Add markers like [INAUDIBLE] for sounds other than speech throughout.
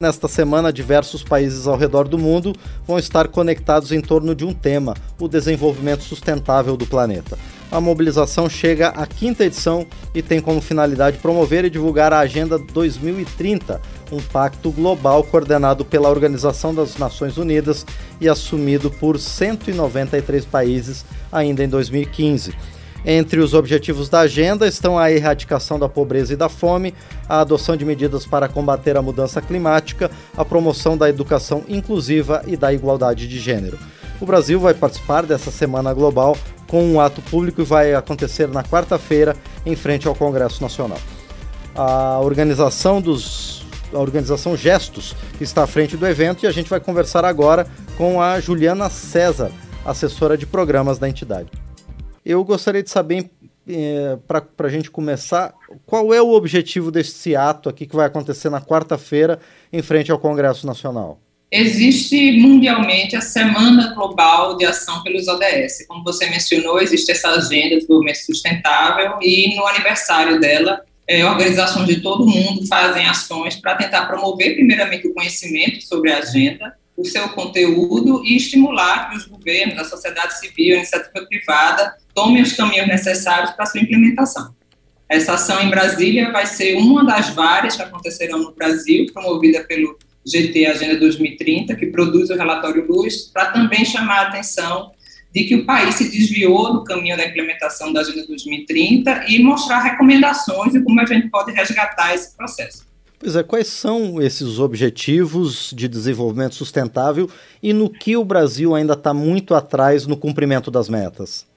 Nesta semana, diversos países ao redor do mundo vão estar conectados em torno de um tema: o desenvolvimento sustentável do planeta. A mobilização chega à quinta edição e tem como finalidade promover e divulgar a Agenda 2030, um pacto global coordenado pela Organização das Nações Unidas e assumido por 193 países ainda em 2015. Entre os objetivos da agenda estão a erradicação da pobreza e da fome, a adoção de medidas para combater a mudança climática, a promoção da educação inclusiva e da igualdade de gênero. O Brasil vai participar dessa Semana Global com um ato público e vai acontecer na quarta-feira em frente ao Congresso Nacional. A organização dos a organização Gestos está à frente do evento e a gente vai conversar agora com a Juliana César, assessora de programas da entidade. Eu gostaria de saber, é, para a gente começar, qual é o objetivo desse ato aqui que vai acontecer na quarta-feira em frente ao Congresso Nacional? Existe mundialmente a Semana Global de Ação pelos ODS. Como você mencionou, existe essa agenda de desenvolvimento sustentável e no aniversário dela, é, organizações de todo mundo fazem ações para tentar promover, primeiramente, o conhecimento sobre a agenda, o seu conteúdo e estimular que os governos, a sociedade civil, a iniciativa privada tomem os caminhos necessários para sua implementação. Essa ação em Brasília vai ser uma das várias que acontecerão no Brasil, promovida pelo GT Agenda 2030, que produz o relatório Luz, para também chamar a atenção de que o país se desviou do caminho da implementação da Agenda 2030 e mostrar recomendações de como a gente pode resgatar esse processo. Pois é, quais são esses objetivos de desenvolvimento sustentável e no que o Brasil ainda está muito atrás no cumprimento das metas?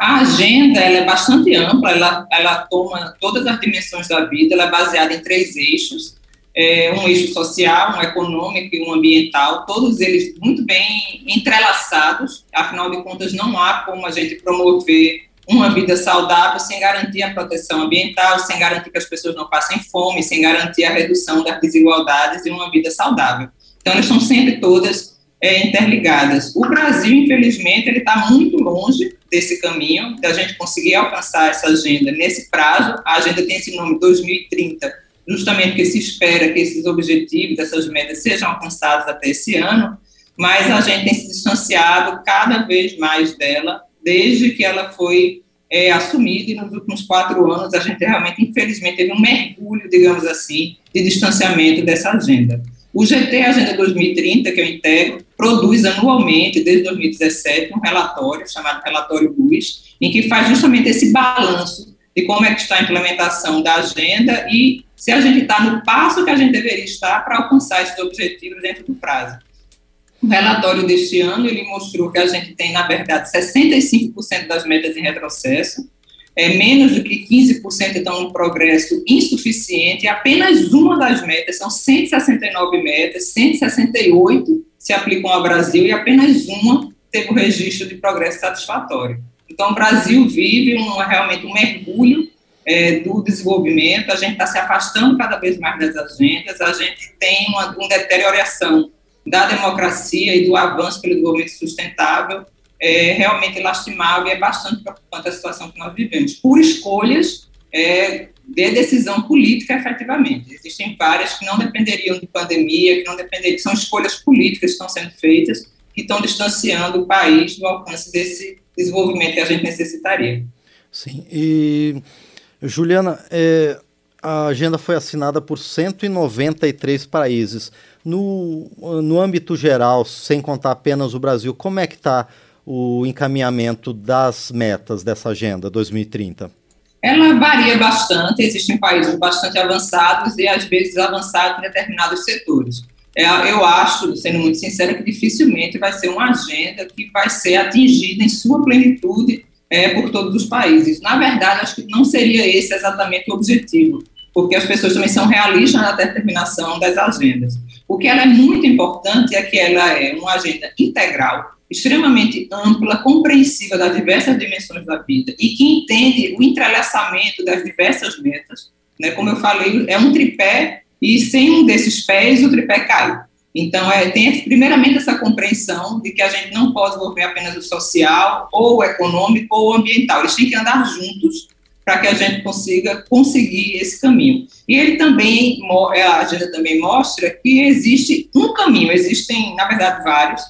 A agenda ela é bastante ampla, ela, ela toma todas as dimensões da vida, ela é baseada em três eixos, é, um eixo social, um econômico e um ambiental, todos eles muito bem entrelaçados, afinal de contas não há como a gente promover uma vida saudável sem garantir a proteção ambiental, sem garantir que as pessoas não passem fome, sem garantir a redução das desigualdades e uma vida saudável. Então, elas estão sempre todas é, interligadas. O Brasil, infelizmente, ele está muito longe desse caminho, da gente conseguir alcançar essa agenda nesse prazo. A agenda tem esse nome 2030, justamente porque se espera que esses objetivos, essas metas sejam alcançados até esse ano, mas a gente tem se distanciado cada vez mais dela desde que ela foi é, assumida e nos últimos quatro anos a gente realmente, infelizmente, teve um mergulho, digamos assim, de distanciamento dessa agenda. O GT Agenda 2030, que eu integro, produz anualmente, desde 2017, um relatório chamado Relatório Luz, em que faz justamente esse balanço de como é que está a implementação da agenda e se a gente está no passo que a gente deveria estar para alcançar esses objetivos dentro do prazo. O relatório deste ano, ele mostrou que a gente tem, na verdade, 65% das metas em retrocesso, é, menos do que 15% estão no progresso insuficiente, apenas uma das metas, são 169 metas, 168 se aplicam ao Brasil, e apenas uma teve o registro de progresso satisfatório. Então, o Brasil vive uma, realmente um mergulho é, do desenvolvimento, a gente está se afastando cada vez mais das agendas, a gente tem uma, uma deterioração da democracia e do avanço pelo desenvolvimento sustentável é realmente lastimável e é bastante preocupante a situação que nós vivemos, por escolhas é, de decisão política, efetivamente. Existem várias que não dependeriam de pandemia, que não dependeriam, são escolhas políticas que estão sendo feitas, que estão distanciando o país do alcance desse desenvolvimento que a gente necessitaria. Sim, e Juliana, é, a agenda foi assinada por 193 países. No, no âmbito geral, sem contar apenas o Brasil, como é que está o encaminhamento das metas dessa agenda 2030? Ela varia bastante, existem países bastante avançados e às vezes avançados em determinados setores. É, eu acho, sendo muito sincera, que dificilmente vai ser uma agenda que vai ser atingida em sua plenitude é, por todos os países. Na verdade, acho que não seria esse exatamente o objetivo, porque as pessoas também são realistas na determinação das agendas. O que ela é muito importante é que ela é uma agenda integral, extremamente ampla, compreensiva das diversas dimensões da vida e que entende o entrelaçamento das diversas metas. Né? Como eu falei, é um tripé e sem um desses pés o tripé cai. Então, é, tem primeiramente essa compreensão de que a gente não pode envolver apenas o social, ou o econômico, ou o ambiental. Eles têm que andar juntos para que a gente consiga conseguir esse caminho. E ele também, a agenda também mostra que existe um caminho, existem, na verdade, vários,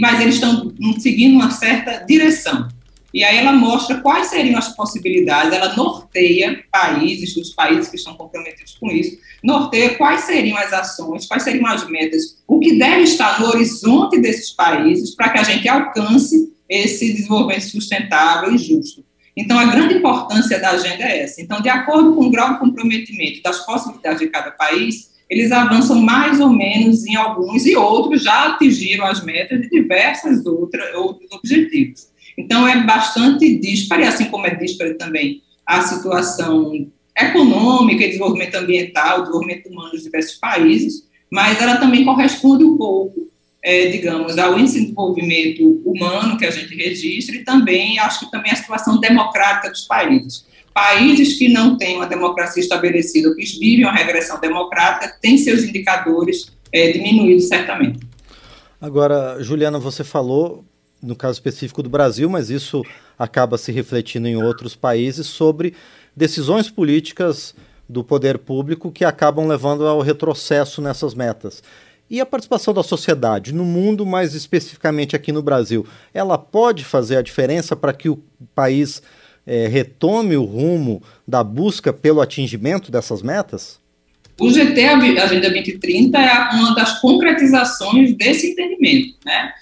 mas eles estão seguindo uma certa direção. E aí ela mostra quais seriam as possibilidades, ela norteia países, os países que estão comprometidos com isso, norteia quais seriam as ações, quais seriam as metas, o que deve estar no horizonte desses países para que a gente alcance esse desenvolvimento sustentável e justo. Então, a grande importância da agenda é essa. Então, de acordo com o grau de comprometimento das possibilidades de cada país, eles avançam mais ou menos em alguns e outros já atingiram as metas de diversas outras, outros objetivos. Então, é bastante disparo, assim como é disparo também a situação econômica e desenvolvimento ambiental, desenvolvimento humano dos diversos países, mas ela também corresponde um pouco, é, digamos, ao índice de desenvolvimento humano que a gente registra e também, acho que também a situação democrática dos países. Países que não têm uma democracia estabelecida, que vivem uma regressão democrática, têm seus indicadores é, diminuídos certamente. Agora, Juliana, você falou, no caso específico do Brasil, mas isso acaba se refletindo em outros países, sobre decisões políticas do poder público que acabam levando ao retrocesso nessas metas. E a participação da sociedade no mundo, mais especificamente aqui no Brasil, ela pode fazer a diferença para que o país é, retome o rumo da busca pelo atingimento dessas metas? O GT Agenda 2030 é uma das concretizações desse entendimento. Né?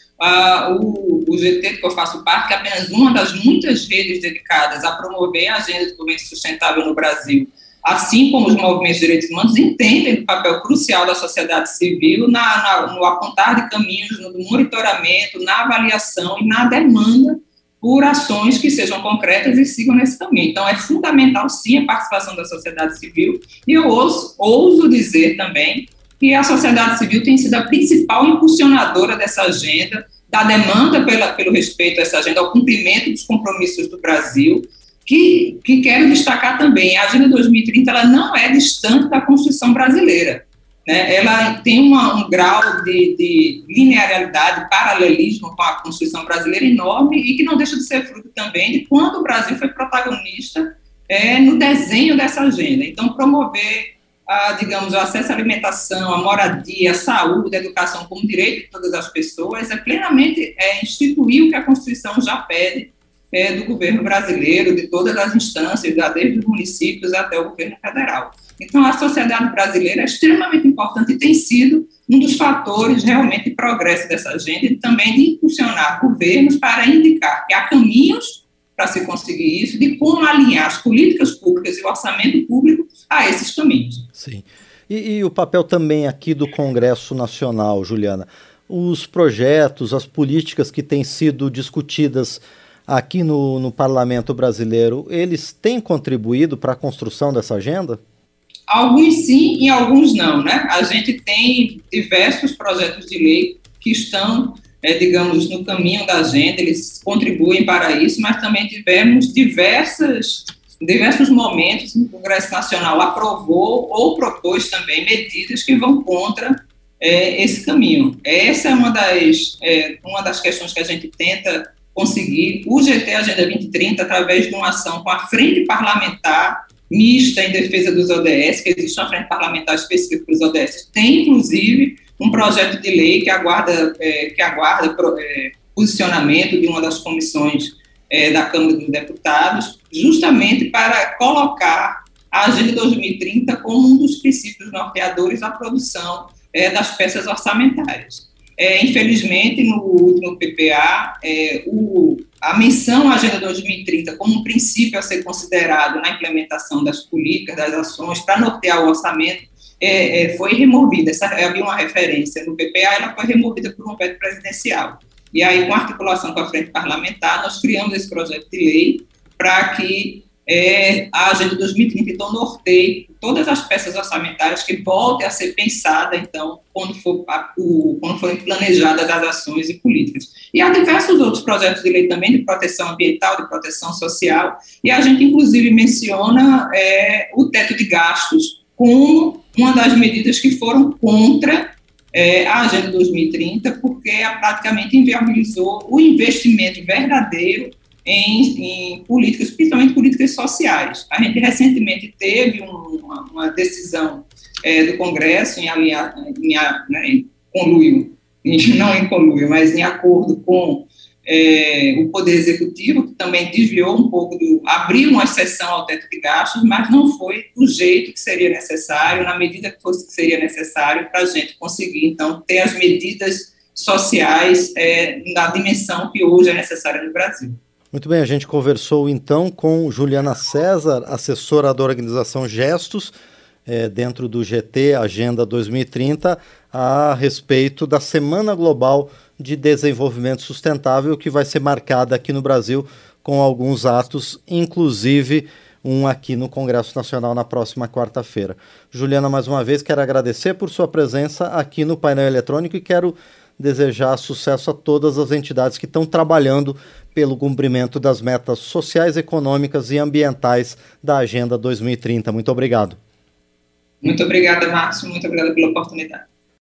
O, o, GT, que eu faço parte, é apenas uma das muitas redes dedicadas a promover a agenda de desenvolvimento sustentável no Brasil, assim como os movimentos de direitos humanos, entendem o papel crucial da sociedade civil na, na, no apontar de caminhos, no monitoramento, na avaliação e na demanda por ações que sejam concretas e sigam nesse caminho. Então, é fundamental, sim, a participação da sociedade civil, e eu ouso, ouso dizer também que a sociedade civil tem sido a principal impulsionadora dessa agenda, da demanda pela, pelo respeito a essa agenda, ao cumprimento dos compromissos do Brasil, que, que quero destacar também, a Agenda 2030 ela não é distante da Constituição brasileira né, ela tem uma, um grau de, de, linearidade, paralelismo com a Constituição brasileira enorme e que não deixa de ser fruto também de quando o Brasil foi protagonista é, no desenho dessa agenda. Então, promover, a, digamos, o acesso à alimentação, à moradia, à saúde, à educação como direito de todas as pessoas é plenamente é, instituir o que a Constituição já pede é, do governo brasileiro, de todas as instâncias, desde os municípios até o governo federal. Então, a sociedade brasileira é extremamente importante e tem sido um dos fatores realmente de progresso dessa agenda e também de impulsionar governos para indicar que há caminhos para se conseguir isso, de como alinhar as políticas públicas e o orçamento público a esses caminhos. Sim. E, e o papel também aqui do Congresso Nacional, Juliana? Os projetos, as políticas que têm sido discutidas aqui no, no parlamento brasileiro, eles têm contribuído para a construção dessa agenda? Alguns sim e alguns não, né? A gente tem diversos projetos de lei que estão, é, digamos, no caminho da agenda, eles contribuem para isso, mas também tivemos diversas, diversos momentos que o Congresso Nacional aprovou ou propôs também medidas que vão contra é, esse caminho. Essa é uma das, é, uma das questões que a gente tenta conseguir. O GT Agenda 2030, através de uma ação com a Frente Parlamentar mista em defesa dos ODS, que existe uma frente parlamentar específica para os ODS, tem inclusive um projeto de lei que aguarda, é, que aguarda é, posicionamento de uma das comissões é, da Câmara dos Deputados, justamente para colocar a Agenda 2030 como um dos princípios norteadores da produção é, das peças orçamentárias. É, infelizmente, no último PPA, é, o, a menção à Agenda 2030 como um princípio a ser considerado na implementação das políticas, das ações, para nortear o orçamento, é, é, foi removida. Essa, havia uma referência no PPA, ela foi removida por um veto presidencial. E aí, com articulação com a frente parlamentar, nós criamos esse projeto de lei para que é, a Agenda 2030, então, norteie todas as peças orçamentárias que voltem a ser pensada, então, quando, for, a, o, quando forem planejadas as ações e políticas. E há diversos outros projetos de lei também de proteção ambiental, de proteção social, e a gente, inclusive, menciona é, o teto de gastos como uma das medidas que foram contra é, a Agenda 2030, porque praticamente inviabilizou o investimento verdadeiro em, em, políticas, principalmente políticas sociais. A gente recentemente teve um, uma, uma, decisão é, do Congresso em, aliar, em, né, em conluio, [LAUGHS] não em conluio, mas em acordo com é, o Poder Executivo, que também desviou um pouco do. abriu uma exceção ao teto de gastos, mas não foi do jeito que seria necessário, na medida que fosse que seria necessário para a gente conseguir, então, ter as medidas sociais é, na dimensão que hoje é necessária no Brasil. Muito bem, a gente conversou então com Juliana César, assessora da organização Gestos, é, dentro do GT Agenda 2030, a respeito da Semana Global de Desenvolvimento Sustentável, que vai ser marcada aqui no Brasil com alguns atos, inclusive um aqui no Congresso Nacional na próxima quarta-feira. Juliana, mais uma vez, quero agradecer por sua presença aqui no painel eletrônico e quero desejar sucesso a todas as entidades que estão trabalhando pelo cumprimento das metas sociais, econômicas e ambientais da Agenda 2030. Muito obrigado. Muito obrigada, Márcio. Muito obrigada pela oportunidade.